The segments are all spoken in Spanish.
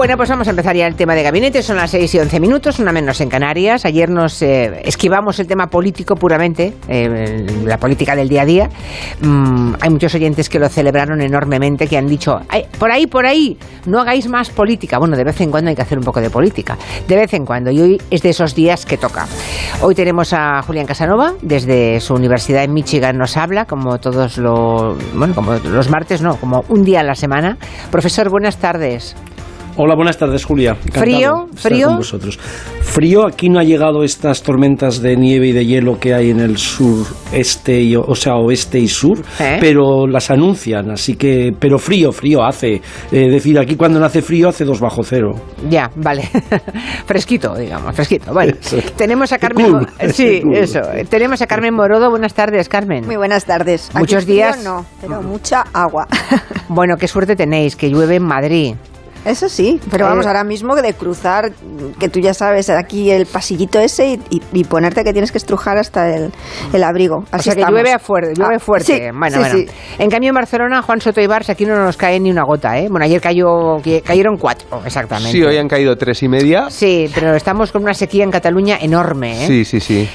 Bueno, pues vamos a empezar ya el tema de gabinete. Son las 6 y 11 minutos, una menos en Canarias. Ayer nos eh, esquivamos el tema político puramente, eh, la política del día a día. Mm, hay muchos oyentes que lo celebraron enormemente, que han dicho, "Ay, por ahí, por ahí, no hagáis más política. Bueno, de vez en cuando hay que hacer un poco de política. De vez en cuando. Y hoy es de esos días que toca. Hoy tenemos a Julián Casanova, desde su universidad en Michigan nos habla, como todos los, bueno, como los martes, no, como un día a la semana. Profesor, buenas tardes. Hola, buenas tardes, Julia. Encantado ¿Frío? ¿Frío? Con vosotros. Frío, aquí no ha llegado estas tormentas de nieve y de hielo que hay en el sur, este, y, o sea, oeste y sur, ¿Eh? pero las anuncian, así que, pero frío, frío hace. Es decir, aquí cuando no hace frío hace dos bajo cero. Ya, vale. fresquito, digamos, fresquito. Bueno, Eso. tenemos a Carmen. Cool. Mo- Sí, Cool. eso. Tenemos a Carmen Morodo. Buenas tardes, Carmen. Muy buenas tardes. Aquí Muchos frío días- No, pero mucha agua. Bueno, qué suerte tenéis, que llueve en Madrid. Eso sí, pero vamos Eh, ahora mismo de cruzar, que tú ya sabes, aquí el pasillito ese y, y- y ponerte que tienes que estrujar hasta el, el abrigo. O Así sea que estamos. llueve a fuerte, llueve Ah, fuerte. sí, bueno, sí, bueno. sí. En cambio en Barcelona, Juan Soto y Barça, aquí no nos cae ni una gota, ¿eh? Bueno, ayer cayó, cayeron cuatro, exactamente. Sí, hoy han caído tres y media. Sí, pero estamos con una sequía en Cataluña enorme, ¿eh? Sí, sí, sí.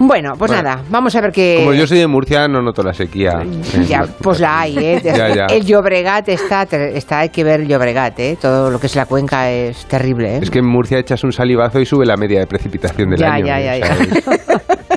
Bueno, pues Bueno. nada, vamos a ver qué... Como yo soy de Murcia, no noto la sequía. Ya, pues la hay, ¿eh? Ya, ya. El Llobregat está, está, hay que ver el Llobregat, ¿eh? Todo lo que es la cuenca es terrible, ¿eh? Es que en Murcia echas un salivazo y sube la media de precipitación del Ya, año. ya, ya, ¿eh? ya.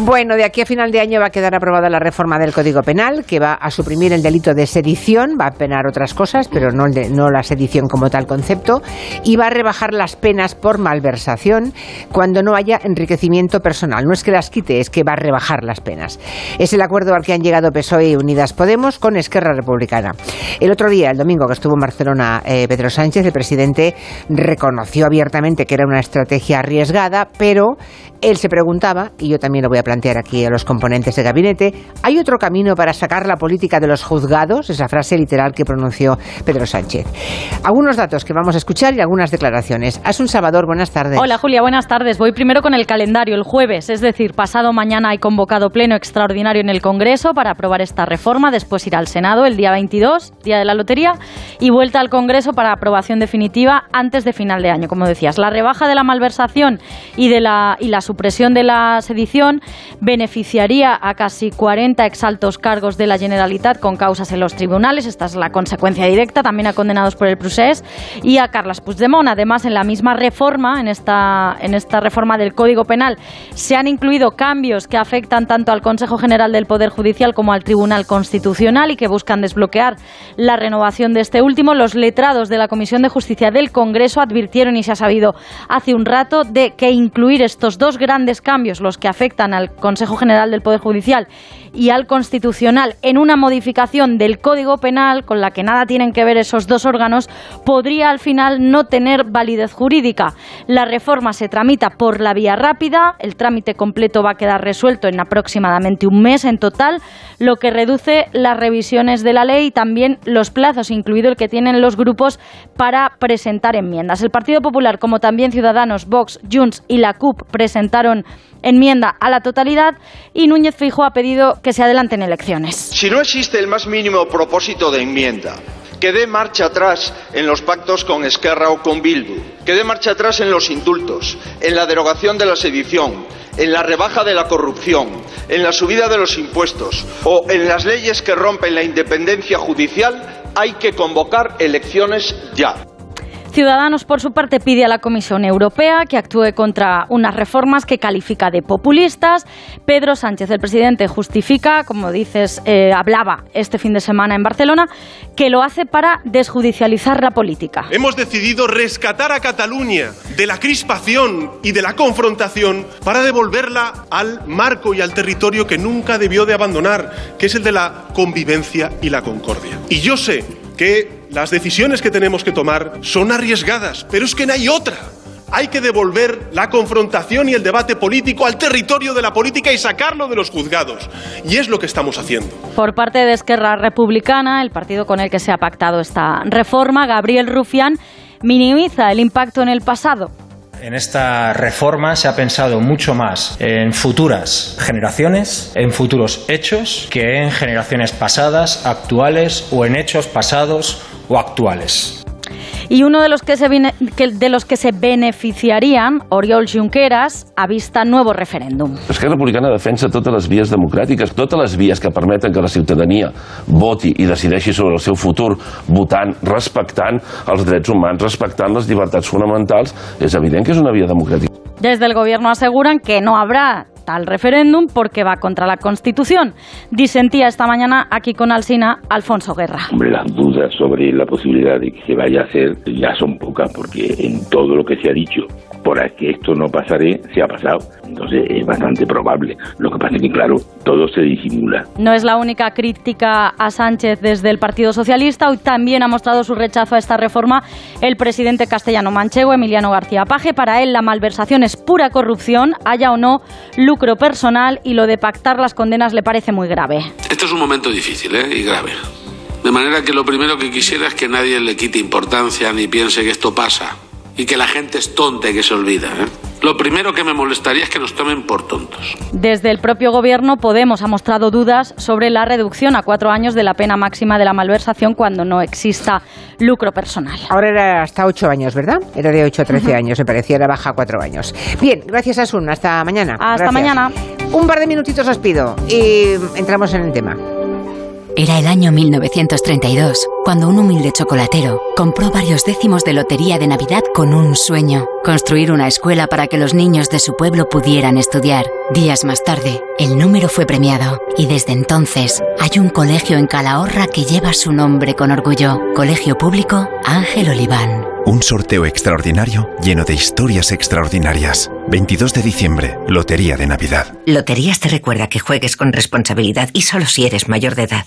Bueno, de aquí a final de año va a quedar aprobada la reforma del Código Penal, que va a suprimir el delito de sedición, va a penar otras cosas, pero no, la sedición como tal concepto, y va a rebajar las penas por malversación cuando no haya enriquecimiento personal. No es que las quite, es que va a rebajar las penas. Es el acuerdo al que han llegado PSOE y Unidas Podemos con Esquerra Republicana. El otro día, el domingo que estuvo en Barcelona eh, Pedro Sánchez, el presidente reconoció abiertamente que era una estrategia arriesgada, pero él se preguntaba, y yo también lo voy a plantear aquí a los componentes de gabinete, ¿hay otro camino para sacar la política de los juzgados? Esa frase literal que pronunció Pedro Sánchez. Algunos datos que vamos a escuchar y algunas declaraciones. Asun Salvador, buenas tardes. Hola Julia, buenas tardes. Voy primero con el calendario. El jueves, es decir, pasado mañana hay convocado pleno extraordinario en el Congreso para aprobar esta reforma. Después irá al Senado el día 22, día de la lotería, y vuelta al Congreso para aprobación definitiva antes de final de año. Como decías, la rebaja de la malversación y, de la, y la supresión de la sedición beneficiaría a casi 40 exaltos cargos de la Generalitat con causas en los tribunales. Esta es la consecuencia directa, también a condenados por el procés y a Carles Puigdemont. Además, en la misma reforma, en esta, en esta reforma del Código Penal, se han incluido cambios que afectan tanto al Consejo General del Poder Judicial como al Tribunal Constitucional y que buscan desbloquear la renovación de este último. Los letrados de la Comisión de Justicia del Congreso advirtieron, y se ha sabido hace un rato, de que incluir estos dos grandes cambios, los que afectan al Consejo General del Poder Judicial y al Constitucional, en una modificación del Código Penal con la que nada tienen que ver esos dos órganos, podría al final no tener validez jurídica. La reforma se tramita por la vía rápida, el trámite completo va a quedar resuelto en aproximadamente un mes en total, lo que reduce las revisiones de la ley y también los plazos, incluido el que tienen los grupos para presentar enmiendas. El Partido Popular, como también Ciudadanos, Vox, Junts y la CUP presentaron enmienda a la totalidad y Núñez Feijóo ha pedido que se adelanten elecciones. Si no existe el más mínimo propósito de enmienda, que dé marcha atrás en los pactos con Esquerra o con Bildu, que dé marcha atrás en los indultos, en la derogación de la sedición, en la rebaja de la corrupción, en la subida de los impuestos o en las leyes que rompen la independencia judicial, hay que convocar elecciones ya. Ciudadanos, por su parte, pide a la Comisión Europea que actúe contra unas reformas que califica de populistas. Pedro Sánchez, el presidente, justifica, como dices, eh, hablaba este fin de semana en Barcelona, que lo hace para desjudicializar la política. Hemos decidido rescatar a Cataluña de la crispación y de la confrontación para devolverla al marco y al territorio que nunca debió de abandonar, que es el de la convivencia y la concordia. Y yo sé que las decisiones que tenemos que tomar son arriesgadas, pero es que no hay otra. Hay que devolver la confrontación y el debate político al territorio de la política y sacarlo de los juzgados. Y es lo que estamos haciendo. Por parte de Esquerra Republicana, el partido con el que se ha pactado esta reforma, Gabriel Rufián minimiza el impacto en el pasado. En esta reforma se ha pensado mucho más en futuras generaciones, en futuros hechos, que en generaciones pasadas, actuales o en hechos pasados o actuales. Y uno de los que se, que- de los que se beneficiarían, Oriol Junqueras, avista nuevo referèndum. Esquerra Republicana defensa totes les vies democràtiques, totes les vies que permeten que la ciutadania voti i decideixi sobre el seu futur, votant, respectant els drets humans, respectant les llibertats fonamentals. És evident que és una via democràtica. Desde el gobierno aseguran que no habrá tal referéndum porque va contra la Constitución. Disentía esta mañana aquí con Alsina Alfonso Guerra. Hombre, las dudas sobre la posibilidad de que se vaya a hacer ya son pocas, porque en todo lo que se ha dicho, por que esto no pasaré, se ha pasado. Entonces es bastante probable. Lo que pasa es que, claro, todo se disimula. No es la única crítica a Sánchez desde el Partido Socialista. Hoy también ha mostrado su rechazo a esta reforma el presidente castellano manchego, Emiliano García Paje. Para él, la malversación es pura corrupción, haya o no lucro personal, y lo de pactar las condenas le parece muy grave. Esto es un momento difícil ¿eh? y grave. De manera que lo primero que quisiera es que nadie le quite importancia ni piense que esto pasa y que la gente es tonta y que se olvida. ¿eh? Lo primero que me molestaría es que nos tomen por tontos. Desde el propio gobierno, Podemos ha mostrado dudas sobre la reducción a cuatro años de la pena máxima de la malversación cuando no exista lucro personal. Ahora era hasta 8 años, ¿verdad? Era de 8 a 13 años, me parecía, era baja a 4 años. Bien, gracias Asun, hasta mañana. Hasta Gracias. mañana. Un par de minutitos os pido y entramos en el tema. Era el año 1932, cuando un humilde chocolatero compró varios décimos de lotería de Navidad con un sueño, construir una escuela para que los niños de su pueblo pudieran estudiar. Días más tarde, el número fue premiado y desde entonces hay un colegio en Calahorra que lleva su nombre con orgullo. Colegio Público Ángel Oliván. Un sorteo extraordinario lleno de historias extraordinarias. 22 de diciembre, Lotería de Navidad. Loterías te recuerda que juegues con responsabilidad y solo si eres mayor de edad.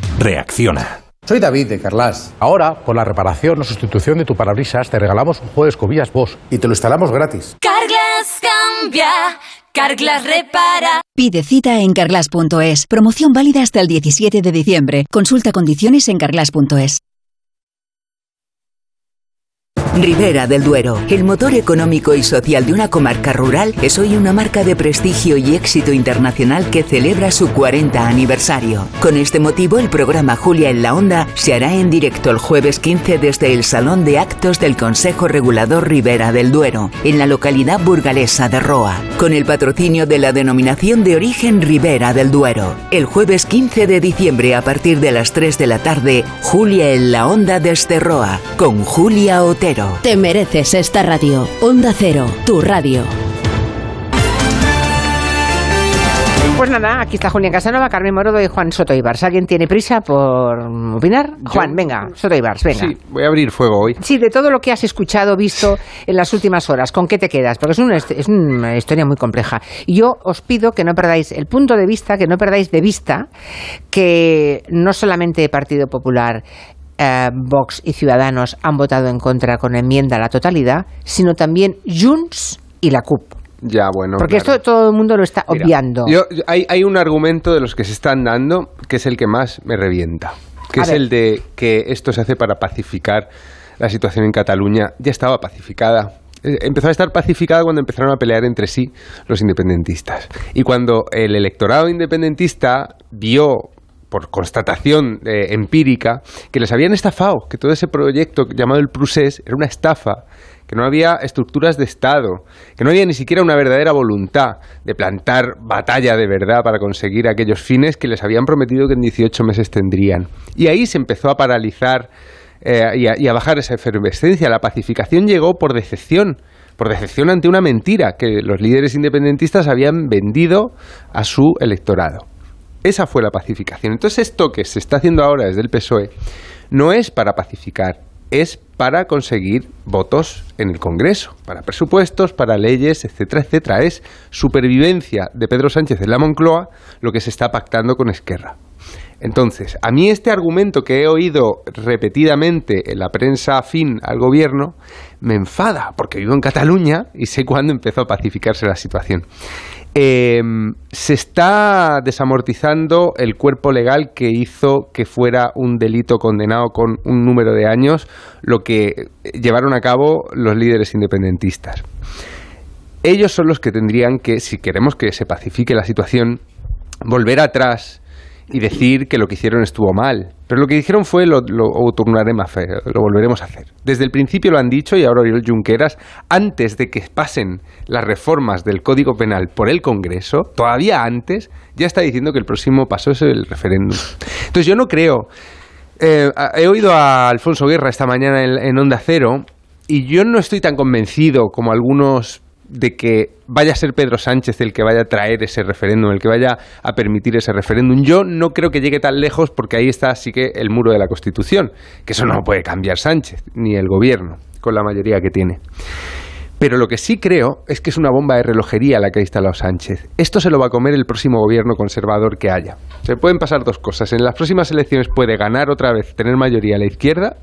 Reacciona. Soy David de Carlas. Ahora, por la reparación o sustitución de tu parabrisas, te regalamos un juego de escobillas Bosch y te lo instalamos gratis. Carglass cambia, Carglass repara. Pide cita en carglass.es. Promoción válida hasta el 17 de diciembre. Consulta condiciones en carglass.es. Ribera del Duero, el motor económico y social de una comarca rural, es hoy una marca de prestigio y éxito internacional que celebra su 40 aniversario. Con este motivo, el programa Julia en la Onda se hará en directo el jueves 15 desde el Salón de Actos del Consejo Regulador Ribera del Duero, en la localidad burgalesa de Roa, con el patrocinio de la denominación de origen Ribera del Duero. El jueves 15 de diciembre, a partir de las 3 de la tarde, Julia en la Onda desde Roa, con Julia Otero. Te mereces esta radio. Onda Cero, tu radio. Pues nada, aquí está Julián Casanova, Carmen Morodo y Juan Soto Ibars. ¿Alguien tiene prisa por opinar? Juan, venga, Soto Ibars, venga. Sí, voy a abrir fuego hoy. Sí, de todo lo que has escuchado, visto en las últimas horas, ¿con qué te quedas? Porque es una, es una historia muy compleja. Y yo os pido que no perdáis el punto de vista, que no perdáis de vista que no solamente Partido Popular, eh, Vox y Ciudadanos han votado en contra con enmienda a la totalidad, sino también Junts y la CUP. Ya, bueno. Porque claro. esto todo el mundo lo está Mira, obviando. yo- hay, hay un argumento de los que se están dando que es el que más me revienta, que A es ver. el de que esto se hace para pacificar la situación en Cataluña. Ya estaba pacificada. Eh, Empezó a estar pacificada cuando empezaron a pelear entre sí los independentistas. Y cuando el electorado independentista vio por constatación eh, empírica, que les habían estafado, que todo ese proyecto llamado el Prusés era una estafa, que no había estructuras de Estado, que no había ni siquiera una verdadera voluntad de plantar batalla de verdad para conseguir aquellos fines que les habían prometido que en 18 meses tendrían. Y ahí se empezó a paralizar eh, y, a, y a bajar esa efervescencia. La pacificación llegó por decepción, por decepción ante una mentira que los líderes independentistas habían vendido a su electorado. Esa fue la pacificación. Entonces esto que se está haciendo ahora desde el PSOE no es para pacificar, es para conseguir votos en el Congreso, para presupuestos, para leyes, etcétera, etcétera. Es supervivencia de Pedro Sánchez en la Moncloa lo que se está pactando con Esquerra. Entonces, a mí este argumento que he oído repetidamente en la prensa afín al gobierno me enfada, porque vivo en Cataluña y sé cuándo empezó a pacificarse la situación. Eh, se está desamortizando el cuerpo legal que hizo que fuera un delito condenado con un número de años lo que llevaron a cabo los líderes independentistas. Ellos son los que tendrían que, si queremos que se pacifique la situación, volver atrás y decir que lo que hicieron estuvo mal. Pero lo que dijeron fue lo, lo, a fe, lo volveremos a hacer. Desde el principio lo han dicho y ahora Oriol Junqueras, antes de que pasen las reformas del Código Penal por el Congreso, todavía antes, ya está diciendo que el próximo paso es el referéndum. Entonces yo no creo... Eh, he oído a Alfonso Guerra esta mañana en Onda Cero y yo no estoy tan convencido como algunos de que vaya a ser Pedro Sánchez el que vaya a traer ese referéndum, el que vaya a permitir ese referéndum. Yo no creo que llegue tan lejos porque ahí está sí que el muro de la Constitución, que eso no puede cambiar Sánchez ni el gobierno con la mayoría que tiene. Pero lo que sí creo es que es una bomba de relojería la que ha instalado Sánchez. Esto se lo va a comer el próximo gobierno conservador que haya. Se pueden pasar dos cosas. En las próximas elecciones puede ganar otra vez, tener mayoría a la izquierda,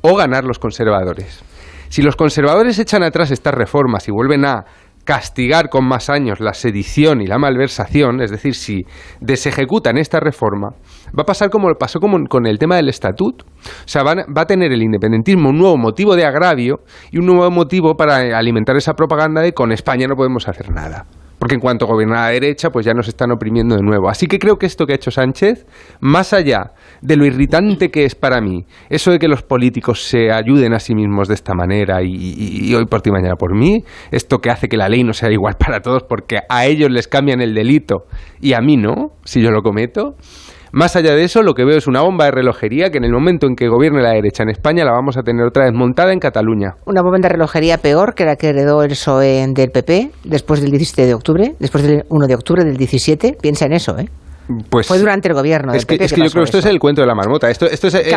o ganar los conservadores. Si los conservadores echan atrás estas reformas y vuelven a castigar con más años la sedición y la malversación, es decir, si desejecutan esta reforma, va a pasar como pasó con el tema del estatuto. O sea, va a tener el independentismo un nuevo motivo de agravio y un nuevo motivo para alimentar esa propaganda de con España no podemos hacer nada porque en cuanto gobierna la derecha, pues ya nos están oprimiendo de nuevo. Así que creo que esto que ha hecho Sánchez, más allá de lo irritante que es para mí, eso de que los políticos se ayuden a sí mismos de esta manera y, hoy por ti, mañana por mí, esto que hace que la ley no sea igual para todos porque a ellos les cambian el delito y a mí no, si yo lo cometo, más allá de eso, lo que veo es una bomba de relojería que en el momento en que gobierne la derecha en España la vamos a tener otra vez montada en Cataluña. Una bomba de relojería peor que la que heredó el PSOE del PP después del 17 de octubre, después del 1 de octubre del 17. Piensa en eso, ¿eh? Pues fue durante el gobierno. es que, es que yo creo que esto es el cuento de la marmota. Esto, esto es eh,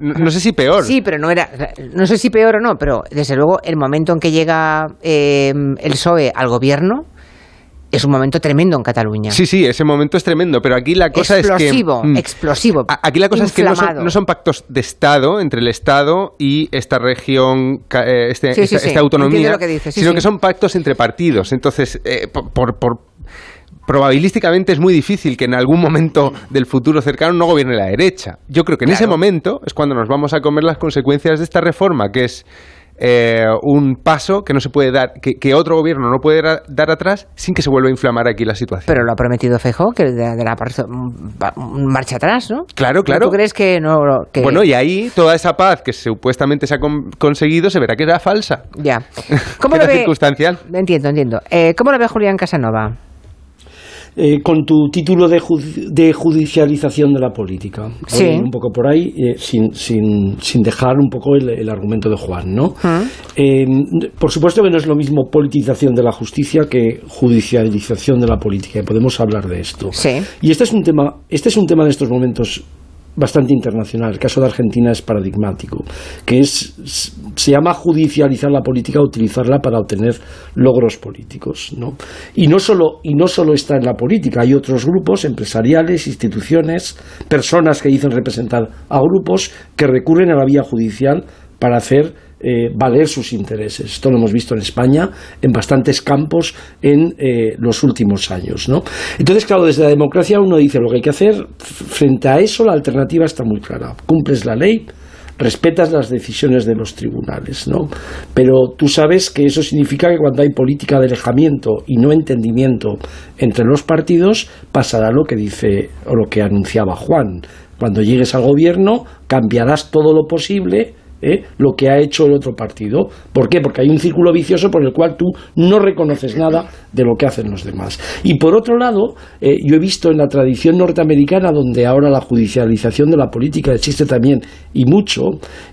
no, sé si peor. Sí, pero no era. No sé si peor o no, pero desde luego el momento en que llega eh, el PSOE al gobierno es un momento tremendo en Cataluña. Sí, sí, ese momento es tremendo, pero aquí la cosa es que... Explosivo, mm, explosivo. Aquí la cosa es que no son, pactos de Estado, entre el Estado y esta región, eh, este, esta, autonomía, sino que son pactos entre partidos. Entonces, eh, por, probabilísticamente es muy difícil que en algún momento del futuro cercano no gobierne la derecha. Yo creo que en ese momento es cuando nos vamos a comer las consecuencias de esta reforma, que es eh, un paso que no se puede dar, que, otro gobierno no puede dar atrás sin que se vuelva a inflamar aquí la situación. Pero lo ha prometido Fejo que de, la marcha atrás, ¿no? Claro, claro. ¿Tú crees que no? Bueno, y ahí toda esa paz que supuestamente se ha conseguido se verá que era falsa. Ya. ¿Cómo lo ve? circunstancial. Entiendo, entiendo. Eh, ¿Cómo lo ve Julián Casanova? Eh, con tu título de, de, judicialización de la política. Sí. un poco por ahí, eh, sin, sin, sin, dejar un poco el, argumento de Juan, ¿no? Eh, por supuesto que no es lo mismo politización de la justicia que judicialización de la política, podemos hablar de esto. Sí. Y este es un tema, este es un tema de estos momentos bastante internacional. El caso de Argentina es paradigmático, que es se llama judicializar la política, utilizarla para obtener logros políticos, ¿no? Y no solo y no solo está en la política, hay otros grupos empresariales, instituciones, personas que dicen representar a grupos que recurren a la vía judicial para hacer eh, valer sus intereses. Esto lo hemos visto en España en bastantes campos en eh, los últimos años. ¿no? Entonces, claro, desde la democracia uno dice lo que hay que hacer. Frente a eso, la alternativa está muy clara. Cumples la ley, respetas las decisiones de los tribunales, ¿no? Pero tú sabes que eso significa que cuando hay política de alejamiento y no entendimiento entre los partidos, pasará lo que dice o lo que anunciaba Juan. Cuando llegues al gobierno, cambiarás todo lo posible ¿eh? lo que ha hecho el otro partido. ¿Por qué? Porque hay un círculo vicioso por el cual tú no reconoces nada de lo que hacen los demás. Y por otro lado, eh, yo he visto en la tradición norteamericana, donde ahora la judicialización de la política existe también y mucho,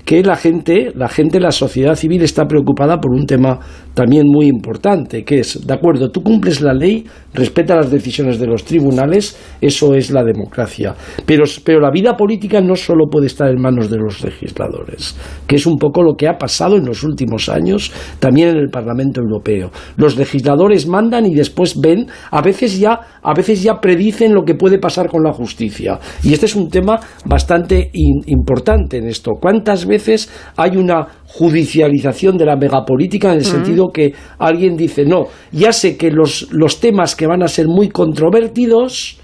que la gente, la gente, la sociedad civil está preocupada por un tema también muy importante, que es, de acuerdo, tú cumples la ley, respeta las decisiones de los tribunales, eso es la democracia. Pero, pero la vida política no solo puede estar en manos de los legisladores, que es un poco lo que ha pasado en los últimos años también en el Parlamento Europeo. Los legisladores mandan y después ven, a veces ya, a veces ya predicen lo que puede pasar con la justicia. Y este es un tema bastante importante en esto. ¿Cuántas veces hay una judicialización de la megapolítica en el sentido que alguien dice, no, ya sé que los, los temas que van a ser muy controvertidos,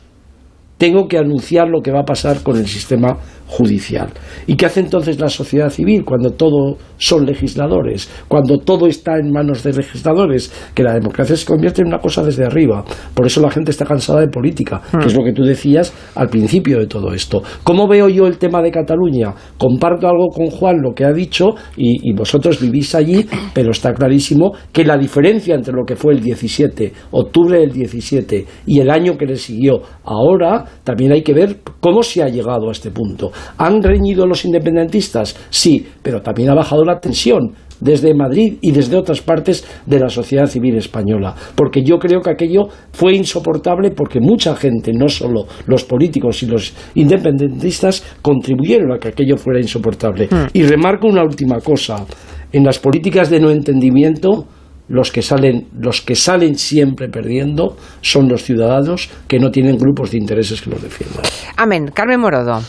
tengo que anunciar lo que va a pasar con el sistema judicial. ¿Y qué hace entonces la sociedad civil cuando todo son legisladores? Cuando todo está en manos de legisladores, que la democracia se convierte en una cosa desde arriba. Por eso la gente está cansada de política, que es lo que tú decías al principio de todo esto. ¿Cómo veo yo el tema de Cataluña? Comparto algo con Juan, lo que ha dicho, y, y vosotros vivís allí, pero está clarísimo que la diferencia entre lo que fue el 17, octubre del 17, y el año que le siguió ahora, también hay que ver cómo se ha llegado a este punto. ¿Han reñido los independentistas? Sí, pero también ha bajado la tensión desde Madrid y desde otras partes de la sociedad civil española. Porque yo creo que aquello fue insoportable porque mucha gente, no solo los políticos y los independentistas, contribuyeron a que aquello fuera insoportable. Y remarco una última cosa. En las políticas de no entendimiento, los que salen los que salen siempre perdiendo son los ciudadanos que no tienen grupos de intereses que los defiendan. Amén. Carmen Morodo.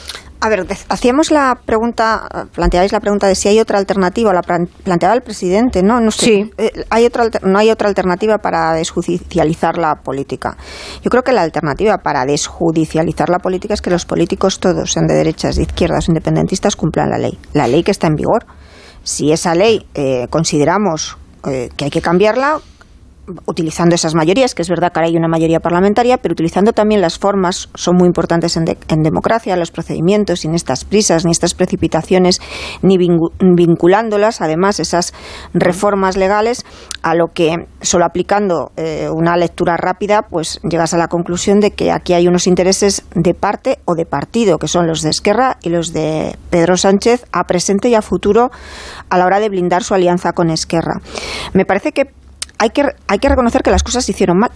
A ver, hacíamos la pregunta, planteáis la pregunta de si hay otra alternativa, la planteaba el presidente, ¿no? no sé, Sí. eh, hay otra, no hay otra alternativa para desjudicializar la política. Yo creo que la alternativa para desjudicializar la política es que los políticos todos, sean de derechas, de izquierdas, independentistas, cumplan la ley. La ley que está en vigor. Si esa ley eh, consideramos eh, que hay que cambiarla, utilizando esas mayorías, que es verdad que ahora hay una mayoría parlamentaria, pero utilizando también las formas, son muy importantes en, de- en democracia, los procedimientos, sin estas prisas, ni estas precipitaciones, ni vinculándolas, además, esas reformas legales, a lo que solo aplicando eh, una lectura rápida, pues llegas a la conclusión de que aquí hay unos intereses de parte o de partido, que son los de Esquerra y los de Pedro Sánchez, a presente y a futuro, a la hora de blindar su alianza con Esquerra. Me parece que hay que, hay que reconocer que las cosas se hicieron mal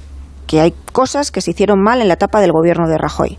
que hay cosas que se hicieron mal en la etapa del gobierno de Rajoy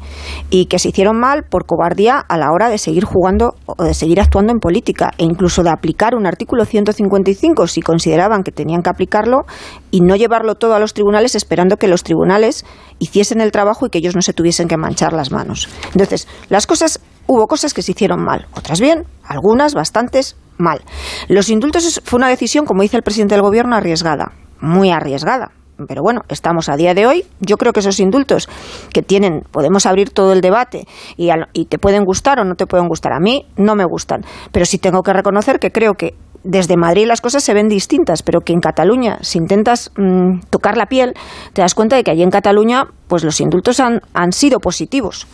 y que se hicieron mal por cobardía a la hora de seguir jugando o de seguir actuando en política e incluso de aplicar un artículo 155 si consideraban que tenían que aplicarlo y no llevarlo todo a los tribunales esperando que los tribunales hiciesen el trabajo y que ellos no se tuviesen que manchar las manos. Entonces, las cosas hubo cosas que se hicieron mal, otras bien, algunas bastantes mal. Los indultos fue una decisión, como dice el presidente del gobierno, arriesgada, muy arriesgada. Pero bueno, estamos a día de hoy. Yo creo que esos indultos que tienen, podemos abrir todo el debate y, al- y te pueden gustar o no te pueden gustar. A mí no me gustan. Pero sí tengo que reconocer que creo que desde Madrid las cosas se ven distintas, pero que en Cataluña, si intentas mm, tocar la piel, te das cuenta de que allí en Cataluña, pues los indultos han, han sido positivos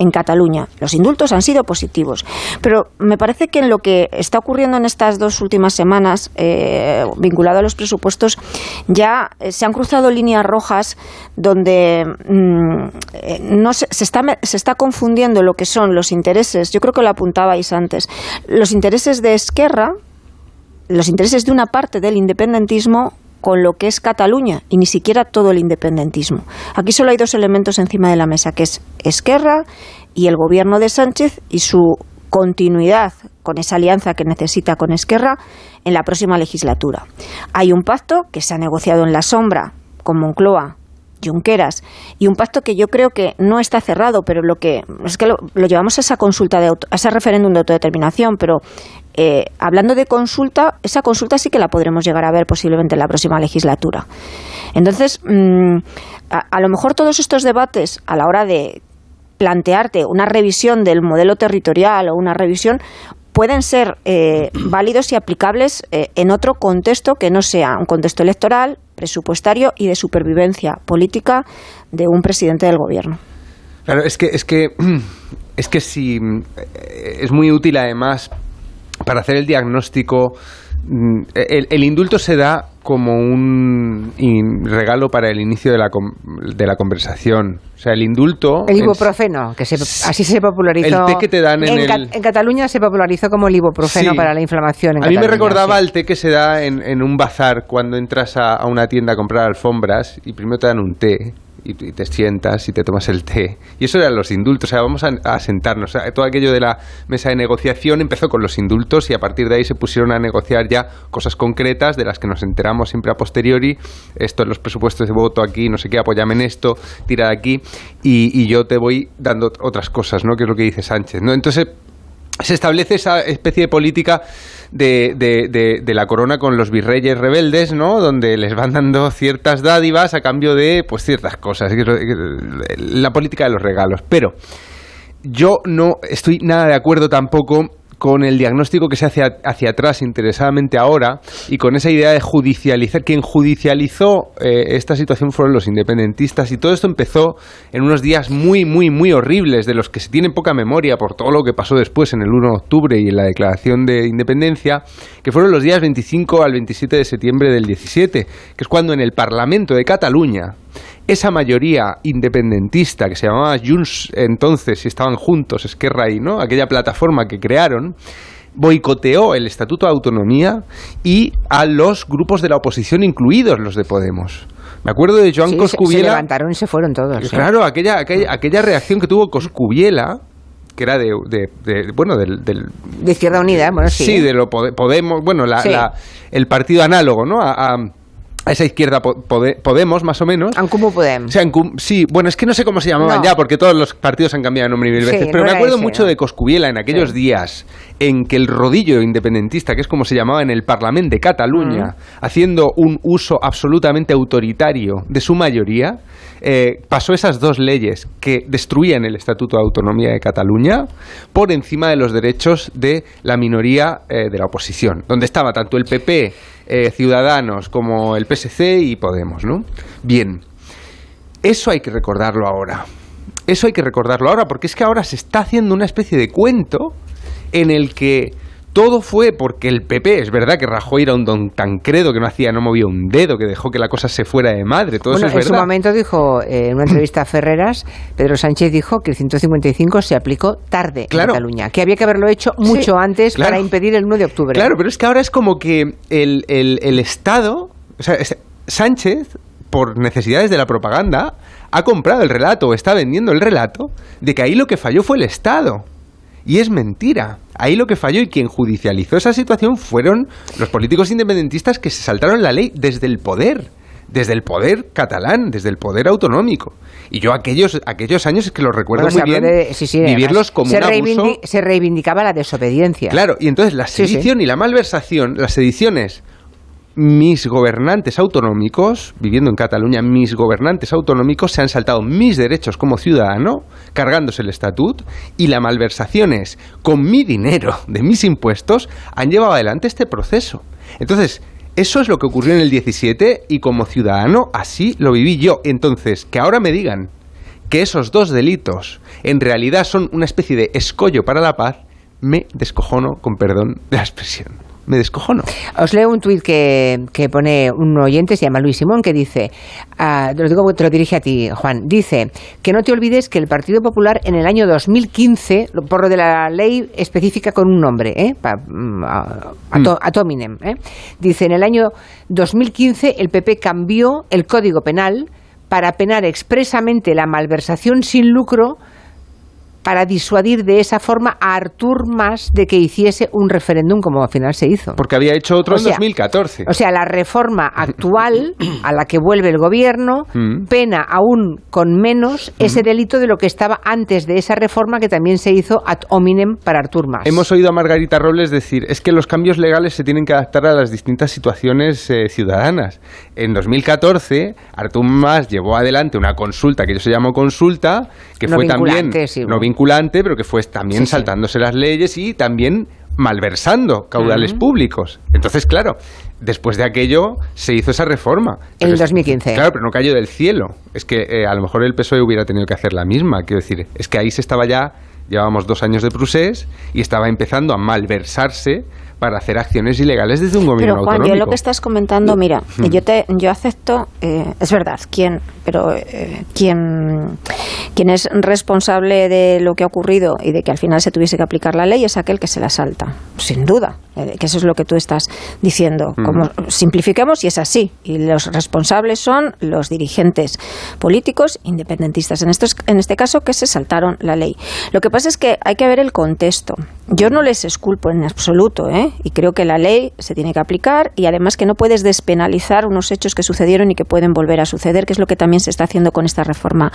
en Cataluña. Los indultos han sido positivos. Pero me parece que en lo que está ocurriendo en estas dos últimas semanas, eh, vinculado a los presupuestos, ya eh, se han cruzado líneas rojas donde mm, eh, no se, se está, se está confundiendo lo que son los intereses. Yo creo que lo apuntabais antes. Los intereses de Esquerra, los intereses de una parte del independentismo con lo que es Cataluña y ni siquiera todo el independentismo. Aquí solo hay dos elementos encima de la mesa, que es Esquerra y el gobierno de Sánchez y su continuidad con esa alianza que necesita con Esquerra en la próxima legislatura. Hay un pacto que se ha negociado en la sombra con Moncloa Junqueras y un pacto que yo creo que no está cerrado, pero lo que es que lo, llevamos a esa consulta de a ese referéndum de autodeterminación, pero eh, hablando de consulta, esa consulta sí que la podremos llegar a ver posiblemente en la próxima legislatura. Entonces, mm, a, lo mejor todos estos debates a la hora de plantearte una revisión del modelo territorial o una revisión pueden ser eh, válidos y aplicables eh, en otro contexto que no sea un contexto electoral, presupuestario y de supervivencia política de un presidente del gobierno. Claro, es que es que es que si es muy útil además para hacer el diagnóstico. mm, El, el indulto se da como un in- regalo para el inicio de la, com- de la conversación. O sea, el indulto... El en- ibuprofeno, que se, así se popularizó. El té que te dan en Ca- el- en Cataluña se popularizó como el ibuprofeno Sí. para la inflamación. en a mí me Cataluña, recordaba sí. el té que se da en, en un bazar cuando entras a, a una tienda a comprar alfombras y primero te dan un té y, te sientas y te tomas el té. Y eso eran los indultos, o sea, vamos a, sentarnos. Todo aquello de la mesa de negociación empezó con los indultos y a partir de ahí se pusieron a negociar ya cosas concretas de las que nos enteramos siempre a posteriori. Esto los presupuestos de voto aquí, no sé qué, apóyame en esto, tira de aquí y, y yo te voy dando otras cosas, ¿no? Que es lo que dice Sánchez, ¿no? Entonces se establece esa especie de política de, de- de- de la corona con los virreyes rebeldes, ¿no? Donde les van dando ciertas dádivas a cambio de, pues, ciertas cosas. La política de los regalos. Pero yo no estoy nada de acuerdo tampoco con el diagnóstico que se hace hacia atrás interesadamente ahora y con esa idea de judicializar. Quien judicializó eh, esta situación fueron los independentistas y todo esto empezó en unos días muy, muy, muy horribles de los que se tiene poca memoria por todo lo que pasó después en el 1 de octubre y en la declaración de independencia, que fueron los días 25 al 27 de septiembre del 17, que es cuando en el Parlamento de Cataluña esa mayoría independentista que se llamaba Junts entonces y estaban juntos Esquerra y no aquella plataforma que crearon boicoteó el Estatuto de Autonomía y a los grupos de la oposición incluidos los de Podemos. Me acuerdo de Joan Sí, se- Se, Coscubiela levantaron y se fueron todos. Claro, aquella, aquella, aquella reacción que tuvo Coscubiela, que era de, de- de- bueno, del, del- De Izquierda Unida, bueno, sí. sí, de lo Pode- Podemos, bueno, la, Sí. la- el partido análogo, ¿no? A, a- a esa izquierda po- Pode- Podemos, más o menos. En Comú Podem. O sea, en Cum- sí, bueno, es que no sé cómo se llamaban No. ya, porque todos los partidos han cambiado de nombre mil Sí, veces, no pero me acuerdo ese, mucho ¿no? de Coscubiela en aquellos días en que el rodillo independentista, que es como se llamaba en el Parlamento de Cataluña, haciendo un uso absolutamente autoritario de su mayoría, eh, pasó esas dos leyes que destruían el Estatuto de Autonomía de Cataluña por encima de los derechos de la minoría eh, de la oposición, donde estaba tanto el PP, eh, Ciudadanos, como el PSC y Podemos, ¿no? Bien, eso hay que recordarlo ahora. Eso hay que recordarlo ahora, porque es que ahora se está haciendo una especie de cuento en el que todo fue porque el PP, es verdad que Rajoy era un don Tancredo que no hacía, no movía un dedo, que dejó que la cosa se fuera de madre, todo Bueno, eso es en su momento dijo, eh, en una entrevista a Ferreras, Pedro Sánchez dijo que el 155 se aplicó tarde Claro. en Cataluña, que había que haberlo hecho mucho antes claro. para impedir el 1 de octubre. Claro, pero es que ahora es como que el, el- el Estado, o sea, es- Sánchez, por necesidades de la propaganda, ha comprado el relato o está vendiendo el relato de que ahí lo que falló fue el Estado. Y es mentira. Ahí lo que falló y quien judicializó esa situación fueron los políticos independentistas que se saltaron la ley desde el poder, desde el poder catalán, desde el poder autonómico. Y yo aquellos, aquellos años es que los recuerdo Bueno, muy bien, de- sí, sí, vivirlos como se un abuso. Se reivindicaba la desobediencia. Claro, y entonces la sí. sedición y la malversación, las sediciones, mis gobernantes autonómicos, viviendo en Cataluña, mis gobernantes autonómicos se han saltado mis derechos como ciudadano, cargándose el estatut, y la malversación es, con mi dinero, de mis impuestos, han llevado adelante este proceso. Entonces, eso es lo que ocurrió en el 17 y como ciudadano así lo viví yo. Entonces, que ahora me digan que esos dos delitos en realidad son una especie de escollo para la paz, me descojono, con perdón de la expresión. Me descojono. Os leo un tuit que, que pone un oyente, se llama Luis Simón, que dice, ah, te lo digo, te lo dirige a ti, Juan, dice que no te olvides que el Partido Popular en el año 2015, lo- por lo de la ley específica con un nombre, ¿eh? Pa- mm, a- ato- ad hominem, ¿eh? dice, en el año 2015 el PP cambió el Código Penal para penar expresamente la malversación sin lucro para disuadir de esa forma a Artur Mas de que hiciese un referéndum como al final se hizo. Porque había hecho otro O en sea, 2014. O sea, la reforma actual a la que vuelve el gobierno Mm. pena aún con menos ese delito de lo que estaba antes de esa reforma que también se hizo ad hominem para Artur Mas. Hemos oído a Margarita Robles decir, es que los cambios legales se tienen que adaptar a las distintas situaciones eh, ciudadanas. En 2014, Artur Mas llevó adelante una consulta, que yo se llamó consulta, que No fue también vinculante, sí. no vinculante, pero que fue también Sí, sí. saltándose las leyes y también malversando caudales públicos. Entonces, claro, después de aquello se hizo esa reforma. En el es- 2015. Claro, pero no cayó del cielo. Es que eh, a lo mejor el PSOE hubiera tenido que hacer la misma. Quiero decir, es que ahí se estaba ya, llevábamos dos años de procés y estaba empezando a malversarse para hacer acciones ilegales desde un gobierno Pero Juan, autonómico. yo lo que estás comentando, mira, Mm. yo te, yo acepto, eh, es verdad, quién, pero eh, quién, quien es responsable de lo que ha ocurrido y de que al final se tuviese que aplicar la ley es aquel que se la salta, sin duda, eh, que eso es lo que tú estás diciendo. Mm. Como simplifiquemos y es así, y los responsables son los dirigentes políticos independentistas, en estos, en este caso que se saltaron la ley. Lo que pasa es que hay que ver el contexto. Yo no les esculpo en absoluto, ¿eh? Y creo que la ley se tiene que aplicar y además que no puedes despenalizar unos hechos que sucedieron y que pueden volver a suceder, que es lo que también se está haciendo con esta reforma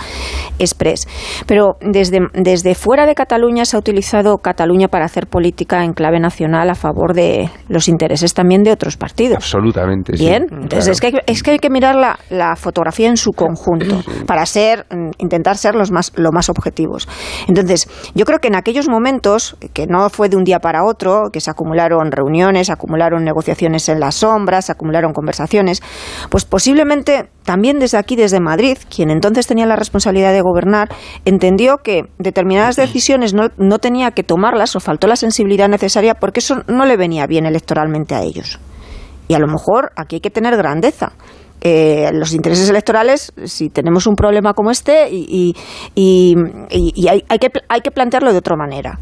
express. Pero desde, desde fuera de Cataluña se ha utilizado Cataluña para hacer política en clave nacional a favor de los intereses también de otros partidos. Absolutamente. sí. Bien, entonces es, que hay, que- es que hay que mirar la, la fotografía en su conjunto para ser, mm, intentar ser los más, lo más objetivos. Entonces, yo creo que en aquellos momentos, que no fue de un día para otro, que se acumularon reuniones, acumularon negociaciones en las sombras, acumularon conversaciones, pues posiblemente también desde aquí, desde Madrid, quien entonces tenía la responsabilidad de gobernar, entendió que determinadas decisiones no, no tenía que tomarlas o faltó la sensibilidad necesaria porque eso no le venía bien electoralmente a ellos. Y a lo mejor aquí hay que tener grandeza. Eh, los intereses electorales, si tenemos un problema como este, y, y- y- y- hay, hay que, hay que plantearlo de otra manera.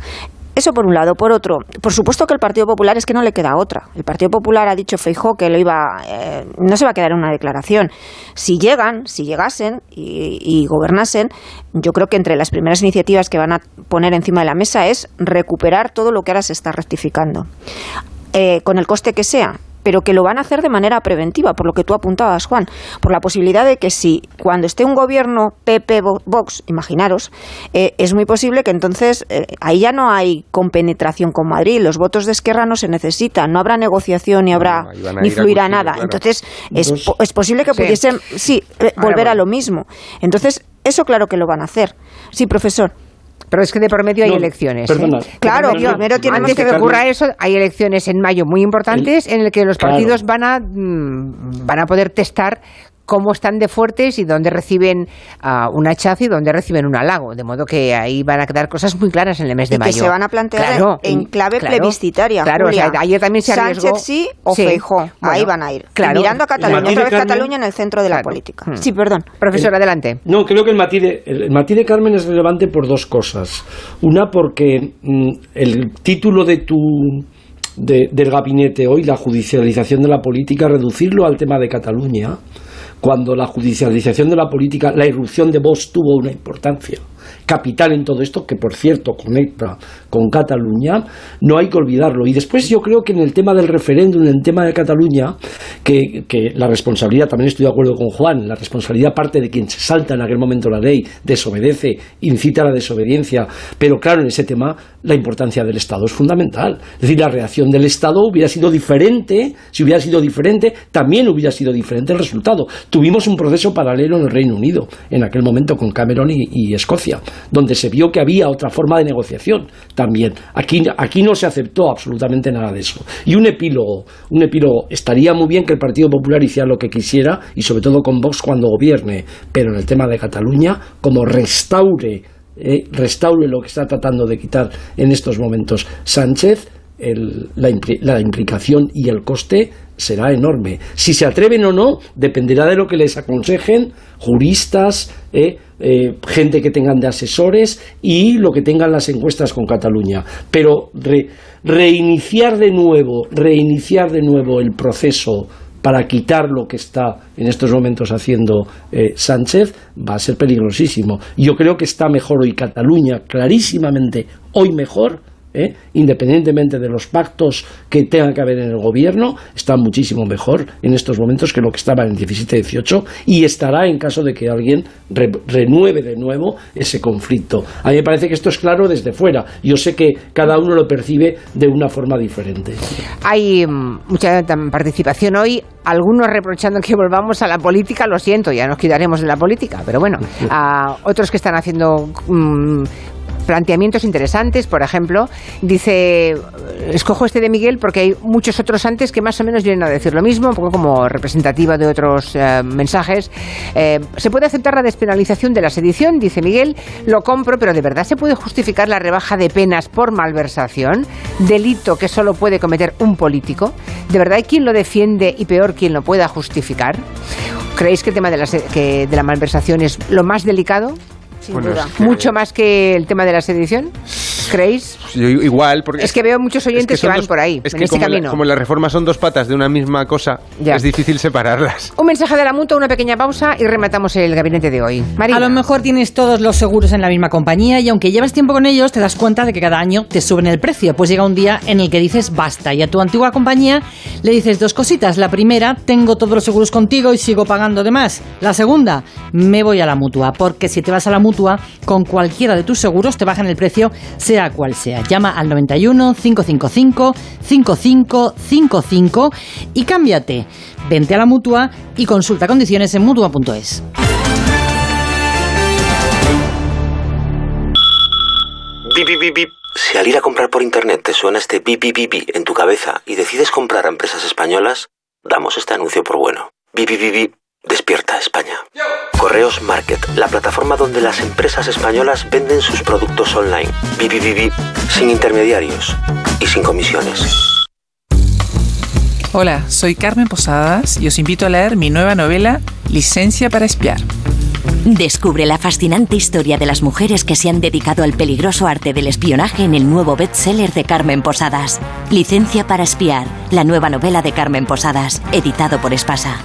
Eso por un lado. Por otro, por supuesto que el Partido Popular es que no le queda otra. El Partido Popular ha dicho Feijó que lo iba, eh, no se va a quedar en una declaración. Si llegan, si llegasen y, y gobernasen, yo creo que entre las primeras iniciativas que van a poner encima de la mesa es recuperar todo lo que ahora se está rectificando eh, con el coste que sea, pero que lo van a hacer de manera preventiva, por lo que tú apuntabas, Juan, por la posibilidad de que si cuando esté un gobierno PP Vo- Vox, imaginaros, eh, es muy posible que entonces eh, ahí ya no hay compenetración con Madrid, los votos de Esquerra no se necesitan, no habrá negociación ni habrá ni fluirá nada. claro. Entonces es, po- es posible que Sí. pudiesen, sí, eh, volver a lo mismo. Entonces eso claro que lo van a hacer. Sí, profesor. Pero es que de por medio hay No, elecciones. ¿eh? perdona. Claro, Primero- primero tenemos antes que que ocurra eso, hay elecciones en mayo muy importantes en el que los Claro. partidos van a mm, van a poder testar cómo están de fuertes y dónde reciben ah, un hachazo y dónde reciben un halago. De modo que ahí van a quedar cosas muy claras en el mes de y que mayo. se van a plantear Claro, en clave claro, plebiscitaria. Claro, o sea, Julia. ayer también se Sánchez arriesgó. sí o Sí, Feijóo. Ahí van a ir. claro. Y mirando a Cataluña, otra vez Carmen- Cataluña en el centro de la política. Hmm. Sí, perdón. Profesor, adelante. No, creo que el matiz, de, el matiz de Carmen es relevante por dos cosas. Una, porque mm, el título de tu de- del gabinete hoy, la judicialización de la política, reducirlo al tema de Cataluña, cuando la judicialización de la política, la irrupción de Vox tuvo una importancia capital en todo esto, que por cierto conecta con Cataluña, no hay que olvidarlo. Y después yo creo que en el tema del referéndum, en el tema de Cataluña, que, la responsabilidad, también estoy de acuerdo con Juan, la responsabilidad parte de quien se salta en aquel momento la ley, desobedece, incita a la desobediencia, pero claro, en ese tema la importancia del Estado es fundamental. Es decir, la reacción del Estado hubiera sido diferente, si hubiera sido diferente, también hubiera sido diferente el resultado. Tuvimos un proceso paralelo en el Reino Unido, en aquel momento con Cameron y Escocia, donde se vio que había otra forma de negociación también. Aquí, aquí no se aceptó absolutamente nada de eso. Y un epílogo, un epílogo, estaría muy bien que el Partido Popular hiciera lo que quisiera, y sobre todo con Vox cuando gobierne, pero en el tema de Cataluña, como restaure eh, restaure lo que está tratando de quitar en estos momentos Sánchez, el- la, la implicación y el coste será enorme. Si se atreven o no, dependerá de lo que les aconsejen juristas, eh, eh, gente que tengan de asesores y lo que tengan las encuestas con Cataluña. Pero re- reiniciar de nuevo, reiniciar de nuevo el proceso para quitar lo que está en estos momentos haciendo eh, Sánchez va a ser peligrosísimo. Yo creo que está mejor hoy Cataluña, clarísimamente hoy mejor, ¿eh? independientemente de los pactos que tenga que haber en el gobierno, está muchísimo mejor en estos momentos que lo que estaba en el 17-18 y estará en caso de que alguien re- renueve de nuevo ese conflicto. A mí me parece que esto es claro desde fuera. Yo sé que cada uno lo percibe de una forma diferente. Hay mm, mucha participación hoy, algunos reprochando que volvamos a la política, lo siento, ya nos quitaremos de la política, pero bueno, a otros que están haciendo mm, planteamientos interesantes, por ejemplo, dice, escojo este de Miguel porque hay muchos otros antes que más o menos vienen a decir lo mismo, un poco como representativa de otros eh, mensajes. Eh, se puede aceptar la despenalización de la sedición, dice Miguel, lo compro, pero ¿de verdad se puede justificar la rebaja de penas por malversación? Delito que solo puede cometer un político. ¿De verdad hay quien lo defiende y peor quien lo pueda justificar? ¿Creéis que el tema de la, que de la malversación es lo más delicado? Sin duda. Mucho más que el tema de la sedición, ¿creéis? Yo igual, porque Es que veo muchos oyentes que, son van dos- por ahí, es en que este como, la- camino. como las reformas son dos patas de una misma cosa, Ya. es difícil separarlas. Un mensaje de la mutua, una pequeña pausa y rematamos el gabinete de hoy. Marina. A lo mejor tienes todos los seguros en la misma compañía y aunque llevas tiempo con ellos, te das cuenta de que cada año te suben el precio. Pues llega un día en el que dices basta y a tu antigua compañía le dices dos cositas. La primera, tengo todos los seguros contigo y sigo pagando de más. La segunda, me voy a la mutua, porque si te vas a la mutua, con cualquiera de tus seguros te bajan el precio, sea cual sea. Llama al 91 555 5555 y cámbiate. Vente a la mutua y consulta condiciones en mutua.es. Bip, bip, bip, bip. Si al ir a comprar por internet te suena este bip, bip, bip, bip en tu cabeza y decides comprar a empresas españolas, damos este anuncio por bueno. Bip, bip, bip, bip. Despierta España. Correos Market, la plataforma donde las empresas españolas venden sus productos online. Bip. Sin intermediarios y sin comisiones. Hola, soy Carmen Posadas y os invito a leer mi nueva novela Licencia para espiar. Descubre la fascinante historia de las mujeres que se han dedicado al peligroso arte del espionaje en el nuevo bestseller de Carmen Posadas. Licencia para espiar, la nueva novela de Carmen Posadas, editado por Espasa.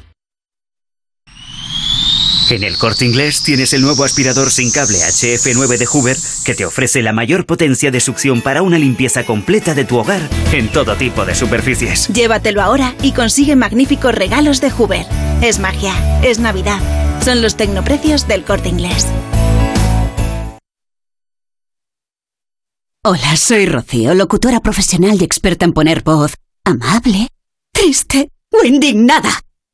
En el corte inglés tienes el nuevo aspirador sin cable HF9 de Hoover que te ofrece la mayor potencia de succión para una limpieza completa de tu hogar en todo tipo de superficies. Llévatelo ahora y consigue magníficos regalos de Hoover. Es magia, es Navidad. Son los tecnoprecios del corte inglés. Hola, soy Rocío, locutora profesional y experta en poner voz amable, triste o indignada.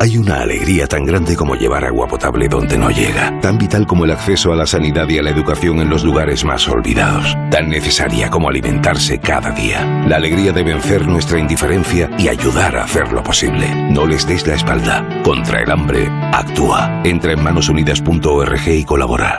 Hay una alegría tan grande como llevar agua potable donde no llega, tan vital como el acceso a la sanidad y a la educación en los lugares más olvidados, tan necesaria como alimentarse cada día. La alegría de vencer nuestra indiferencia y ayudar a hacerlo posible. No les des la espalda. Contra el hambre, actúa. Entra en manosunidas.org y colabora.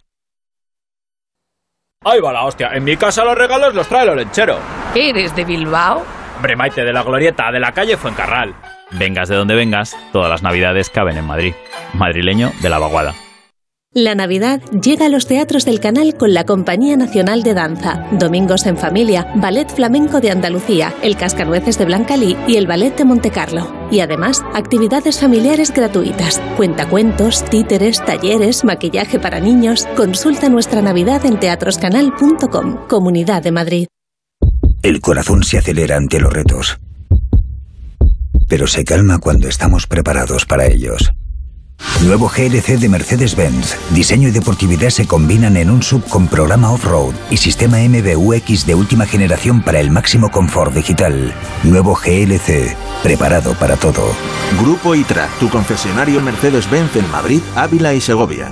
Ahí va la hostia. En mi casa los regalos los trae el olenchero. ¿Eres de Bilbao? Hombre, Maite, de la glorieta, de la calle Fuencarral. Vengas de donde vengas, todas las navidades caben en Madrid. Madrileño de la vaguada. La Navidad llega a los teatros del canal con la Compañía Nacional de Danza, Domingos en Familia, Ballet Flamenco de Andalucía, el Cascanueces de Blancalí y el Ballet de Montecarlo. Y además, actividades familiares gratuitas, cuentacuentos, títeres, talleres, maquillaje para niños. Consulta nuestra Navidad en teatroscanal.com, Comunidad de Madrid. El corazón se acelera ante los retos, pero se calma cuando estamos preparados para ellos. Nuevo GLC de Mercedes-Benz. Diseño y deportividad se combinan en un sub con programa off-road y sistema MBUX de última generación para el máximo confort digital. Nuevo GLC, preparado para todo. Grupo ITRA, tu concesionario Mercedes-Benz en Madrid, Ávila y Segovia.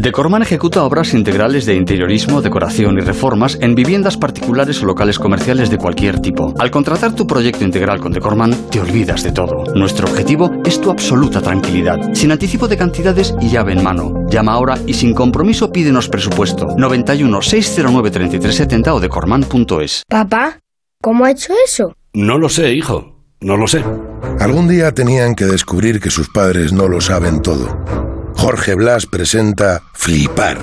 Decorman ejecuta obras integrales de interiorismo, decoración y reformas en viviendas particulares o locales comerciales de cualquier tipo. Al contratar tu proyecto integral con Decorman, te olvidas de todo. Nuestro objetivo es tu absoluta tranquilidad, sin anticipo de cantidades y llave en mano. Llama ahora y sin compromiso pídenos presupuesto. 91 609 3370 o decorman.es. Papá, ¿cómo ha hecho eso? No lo sé, hijo. No lo sé. Algún día tenían que descubrir que sus padres no lo saben todo. Jorge Blas presenta Flipar,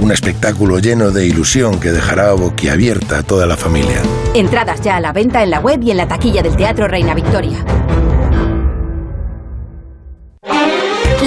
un espectáculo lleno de ilusión que dejará boquiabierta a toda la familia. Entradas ya a la venta en la web y en la taquilla del Teatro Reina Victoria.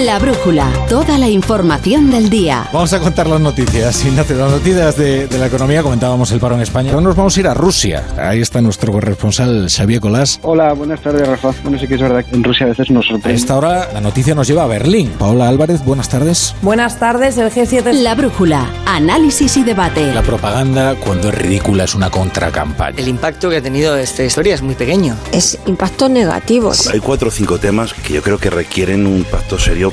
La brújula, toda la información del día. Vamos a contar las noticias. Ignacio, las noticias de, de la economía, comentábamos el paro en España. Ahora nos vamos a ir a Rusia. Ahí está nuestro corresponsal Xavier Colás. Hola, buenas tardes, Rafa. Bueno, sí que es verdad que en Rusia a veces nos A sorprende. esta hora la noticia nos lleva a Berlín. Paola Álvarez, buenas tardes. Buenas tardes, el G7. La brújula, análisis y debate. La propaganda, cuando es ridícula, es una contracampaña. El impacto que ha tenido esta historia es muy pequeño. Es impacto negativo. Hay cuatro o cinco temas que yo creo que requieren un pacto serio,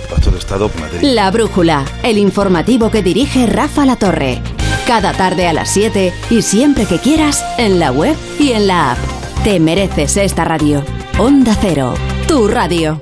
La brújula, el informativo que dirige Rafa La Torre. Cada tarde a las 7 y siempre que quieras en la web y en la app. Te mereces esta radio. Onda Cero, tu radio.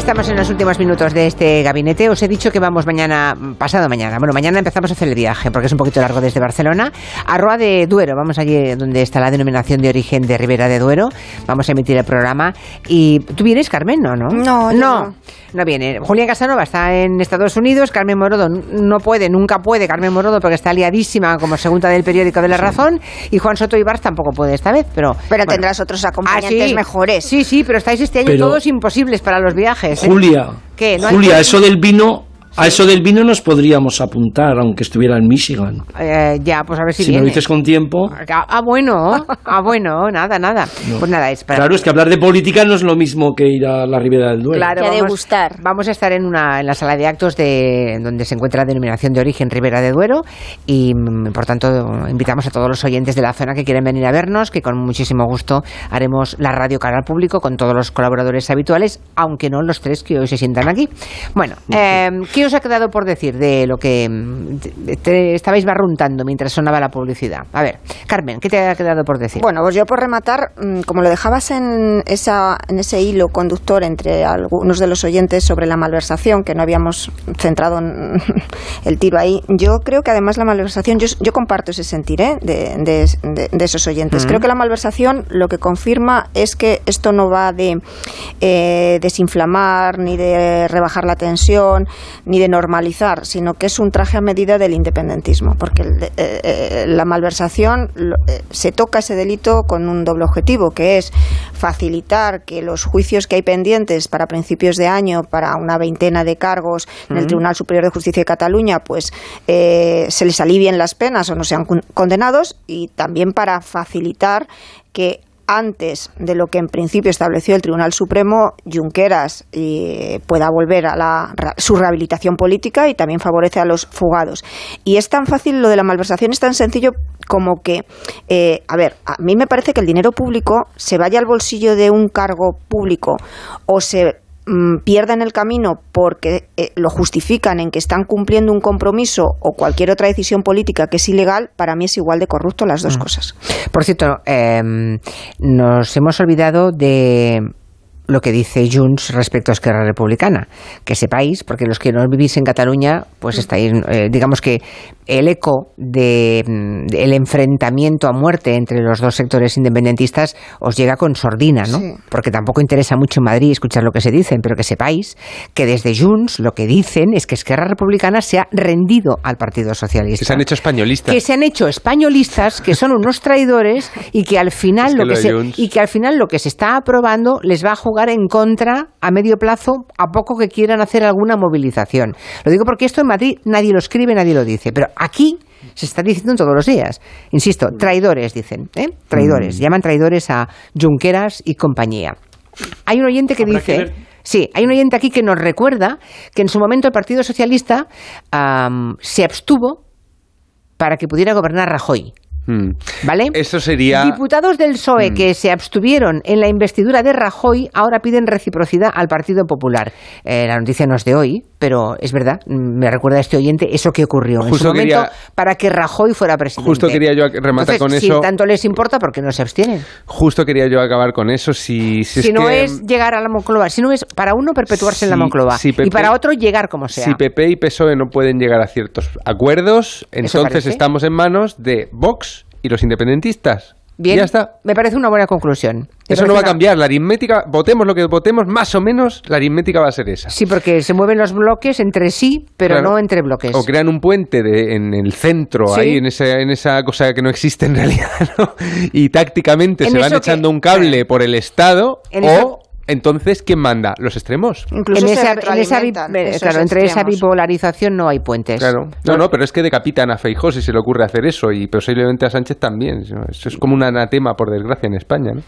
Estamos en los últimos minutos de este gabinete. Os he dicho que vamos mañana, pasado mañana. Bueno, mañana empezamos a hacer el viaje porque es un poquito largo desde Barcelona a Roa de Duero. Vamos allí donde está la denominación de origen de Ribera de Duero. Vamos a emitir el programa. ¿Y tú vienes, Carmen? No, ¿no? No, no. No viene. Julián Casanova está en Estados Unidos. Carmen Morodo no puede, nunca puede. Carmen Morodo porque está liadísima como segunda del periódico de La Razón. Y Juan Soto Ibarz tampoco puede esta vez. Pero, Pero bueno. tendrás otros acompañantes Ah, sí. mejores. Sí, sí, pero estáis este año Pero- todos imposibles para los viajes. ¿eh? Julia, ¿Qué? ¿No hay- Julia, eso del vino, a eso del vino nos podríamos apuntar, aunque estuviera en Michigan. Eh, ya, pues a ver si, Si me lo dices con tiempo. Ah, ah, bueno, ah, bueno, nada, nada. No. Pues nada, es para... Claro, es que hablar de política no es lo mismo que ir a la Ribera del Duero. Claro, vamos, vamos a estar en una en la sala de actos de donde se encuentra la denominación de origen Ribera de Duero y mm, por tanto invitamos a todos los oyentes de la zona que quieren venir a vernos, que con muchísimo gusto haremos la radio cara al público con todos los colaboradores habituales, aunque no los tres que hoy se sientan aquí. Bueno, eh, ¿qué os ha quedado por decir de lo que mm, te- te estabais barruntando mientras sonaba la publicidad? A ver, Carmen, ¿qué te ha quedado por decir? Bueno, pues yo por rematar, mm, como lo dejabas en, esa, en ese hilo conductor entre algunos de los oyentes sobre la malversación, que no habíamos centrado en el tiro ahí, yo creo que además la malversación, yo, yo comparto ese sentir ¿eh? de, de- de- de esos oyentes. Mm. Creo que la malversación lo que confirma es que esto no va de eh, desinflamar, ni de rebajar la tensión, ni de normalizar, sino que es un traje a medida del independentismo, porque el eh, eh, la malversación lo- eh, se toca ese delito con un doble objetivo, que es facilitar que los juicios que hay pendientes para principios de año, para una veintena de cargos en el Tribunal Superior de Justicia de Cataluña, pues eh, se les alivien las penas o no sean condenados y también para facilitar que antes de lo que en principio estableció el Tribunal Supremo, Junqueras eh, pueda volver a la, su rehabilitación política y también favorece a los fugados. Y es tan fácil, lo de la malversación es tan sencillo como que, eh, a ver, a mí me parece que el dinero público se vaya al bolsillo de un cargo público o se Mm, pierdan el camino porque eh, lo justifican en que están cumpliendo un compromiso o cualquier otra decisión política que es ilegal, para mí es igual de corrupto las dos mm. cosas. Por cierto, em, nos hemos olvidado de lo que dice Junts respecto a Esquerra Republicana. Que sepáis, porque los que no vivís en Cataluña, pues mm. estáis, eh, digamos que el eco del de, el enfrentamiento a muerte entre los dos sectores independentistas os llega con sordina, ¿no? Porque tampoco interesa mucho en Madrid escuchar lo que se dicen, pero que sepáis que desde Junts lo que dicen es que Esquerra Republicana se ha rendido al Partido Socialista. Que se han hecho españolistas. Que se han hecho españolistas, que son unos traidores y que al final lo, que se, y que al final lo que se está aprobando les va a jugar en contra a medio plazo a poco que quieran hacer alguna movilización. Lo digo porque esto en Madrid nadie lo escribe, nadie lo dice, pero aquí se está diciendo todos los días. Insisto, traidores dicen, ¿eh? Traidores. Mm. Llaman traidores a Junqueras y compañía. Hay un oyente que dice... sí, hay un oyente aquí que nos recuerda que en su momento el Partido Socialista se abstuvo para que pudiera gobernar Rajoy. Mm. ¿Vale? Eso sería. Diputados del PSOE mm. que se abstuvieron en la investidura de Rajoy ahora piden reciprocidad al Partido Popular. Eh, la noticia no es de hoy, pero es verdad, me recuerda a este oyente eso que ocurrió en su momento para que Rajoy fuera presidente. Justo quería yo rematar con eso. Si tanto les importa, ¿por qué no se abstienen? Justo quería yo acabar con eso. Si, si, no es llegar a la Moncloa, si no es para uno perpetuarse en la Moncloa y para otro llegar como sea. Si PP y PSOE no pueden llegar a ciertos acuerdos, entonces estamos en manos de Vox y los independentistas. Bien, ya está. me parece una buena conclusión. Eso no va a cambiar. La aritmética, votemos lo que votemos, más o menos la aritmética va a ser esa. Sí, porque se mueven los bloques entre sí, pero no entre bloques. O crean un puente de, en el centro, ahí, en esa, en esa cosa que no existe en realidad, ¿no? Y tácticamente se van echando un cable por el Estado, o entonces, ¿quién manda? ¿Los extremos? Incluso en esa, claro, entre esa bipolarización no hay puentes. Claro. No, no, pero es que decapitan a Feijó si se le ocurre hacer eso y posiblemente a Sánchez también. Eso es como un anatema, por desgracia, en España. ¿no?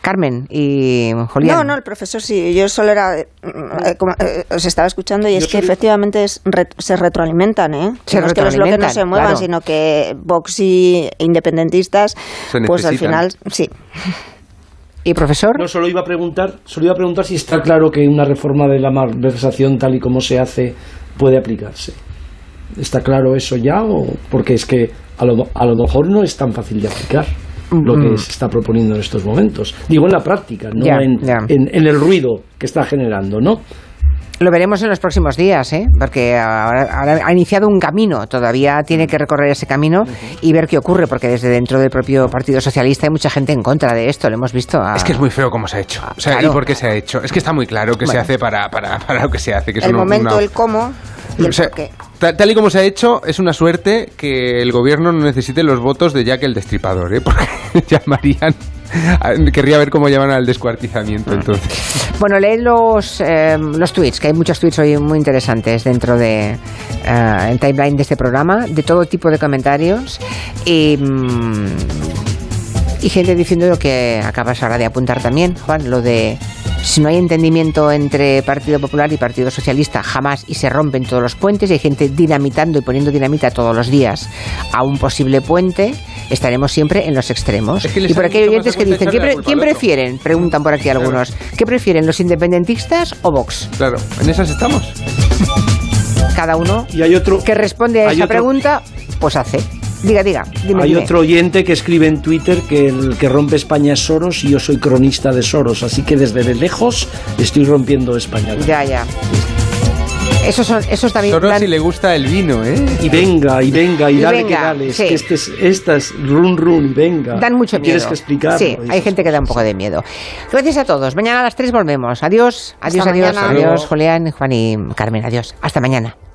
Carmen y Julián. No, no, el profesor sí. Yo solo era... Eh, eh, os estaba escuchando y es que efectivamente se retroalimentan, ¿eh? Se no es que los bloques no se muevan, sino que Vox y independentistas, pues al final, sí. ¿Y profesor? No, solo iba a preguntar, solo iba a preguntar si está claro que una reforma de la malversación tal y como se hace puede aplicarse. ¿Está claro eso ya o porque es que a lo, a lo mejor no es tan fácil de aplicar? lo que mm. se está proponiendo en estos momentos. Digo en la práctica, no en, en, el ruido que está generando, ¿no? Lo veremos en los próximos días, ¿eh? porque ahora, ha iniciado un camino, todavía tiene que recorrer ese camino y ver qué ocurre, porque desde dentro del propio Partido Socialista hay mucha gente en contra de esto, lo hemos visto. Es que es muy feo cómo se ha hecho. O sea, ¿y por qué se ha hecho? Es que está muy claro que se hace para, para, para, lo que se hace. Que el momento, el cómo. Y Tal, y como se ha hecho, es una suerte que el gobierno no necesite los votos de Jack el Destripador, ¿eh? porque llamarían Querría ver cómo llaman al descuartizamiento entonces. Bueno, leed los, eh, los tweets, que hay muchos tweets hoy muy interesantes dentro de eh, el timeline de este programa, de todo tipo de comentarios. Y. Mm, y gente diciendo lo que acabas ahora de apuntar también, Juan, lo de si no hay entendimiento entre Partido Popular y Partido Socialista, jamás y se rompen todos los puentes y hay gente dinamitando y poniendo dinamita todos los días a un posible puente, estaremos siempre en los extremos. y por aquí hay oyentes que dicen, ¿quién prefieren? Preguntan por aquí algunos. ¿Qué prefieren, los independentistas o Vox? Claro, en esas estamos. Cada uno y hay otro, que responde a esa pregunta, pues hace. Diga, diga. Hay otro oyente que escribe en Twitter que el que rompe España es Soros y yo soy cronista de Soros, así que desde lejos estoy rompiendo España. Ya, ya. Esos son, esos también. Soros si le gusta el vino, ¿eh? Y venga, y venga, y, dale que dale. que este es, estas, run run, venga. Dan mucho miedo. Tienes que explicar. Sí, hay gente que da un poco de miedo. Gracias a todos. Mañana a las 3 volvemos. Adiós, adiós, adiós. Adiós, Julián, Juan y Carmen. Adiós. Hasta mañana.